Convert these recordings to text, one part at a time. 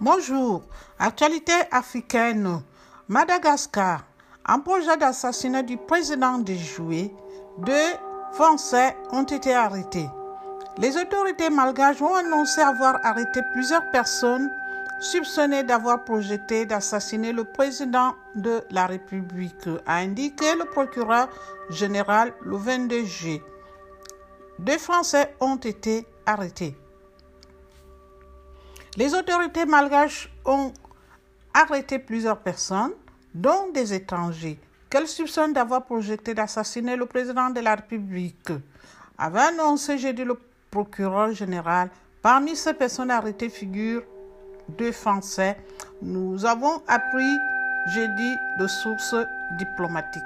Bonjour. Actualité africaine. Madagascar. Un projet d'assassinat du président de Joué. Deux Français ont été arrêtés. Les autorités malgaches ont annoncé avoir arrêté plusieurs personnes soupçonnées d'avoir projeté d'assassiner le président de la République, a indiqué le procureur général le 22 juillet. Deux Français ont été arrêtés. Les autorités malgaches ont arrêté plusieurs personnes, dont des étrangers, qu'elles soupçonnent d'avoir projeté d'assassiner le président de la République. Avait annoncé jeudi le procureur général. Parmi ces personnes arrêtées figurent deux Français. Nous avons appris jeudi de sources diplomatiques.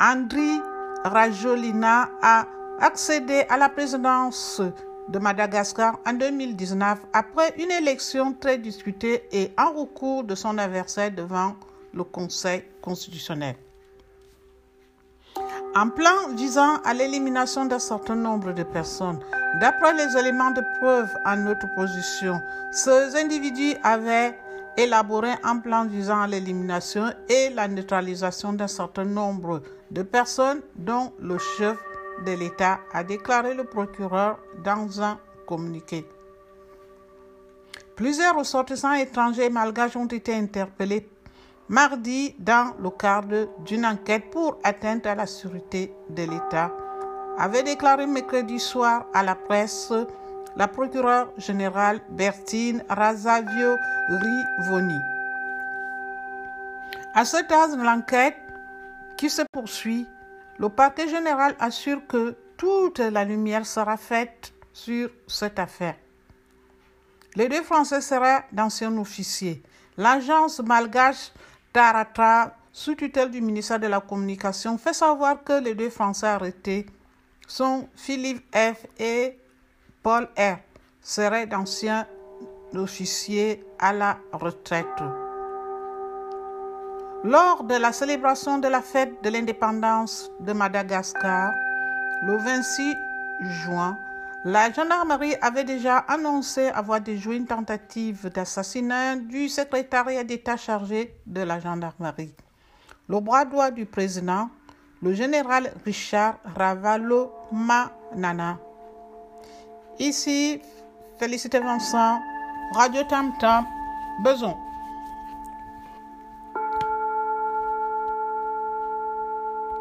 Andri Rajolina a accédé à la présidence de Madagascar en 2019 après une élection très discutée et un recours de son adversaire devant le Conseil constitutionnel. Un plan visant à l'élimination d'un certain nombre de personnes. D'après les éléments de preuve en notre position, ces individus avaient élaboré un plan visant à l'élimination et la neutralisation d'un certain nombre de personnes dont le chef de l'État, a déclaré le procureur dans un communiqué. Plusieurs ressortissants étrangers malgaches ont été interpellés mardi dans le cadre d'une enquête pour atteinte à la sûreté de l'État, avait déclaré mercredi soir à la presse la procureure générale Bertine Razavio Rivoni. À ce stade de l'enquête qui se poursuit, le parquet général assure que toute la lumière sera faite sur cette affaire. Les deux Français seraient d'anciens officiers. L'agence malgache Taratra, sous tutelle du ministère de la Communication, fait savoir que les deux Français arrêtés sont Philippe F. et Paul R. seraient d'anciens officiers à la retraite. Lors de la célébration de la fête de l'indépendance de Madagascar, le 26 juin, la gendarmerie avait déjà annoncé avoir déjoué une tentative d'assassinat du secrétariat d'État chargé de la gendarmerie. Le bras droit du président, le général Richard Ravalo Manana. Ici, Félicité Vincent, Radio Tam Tam, Beson.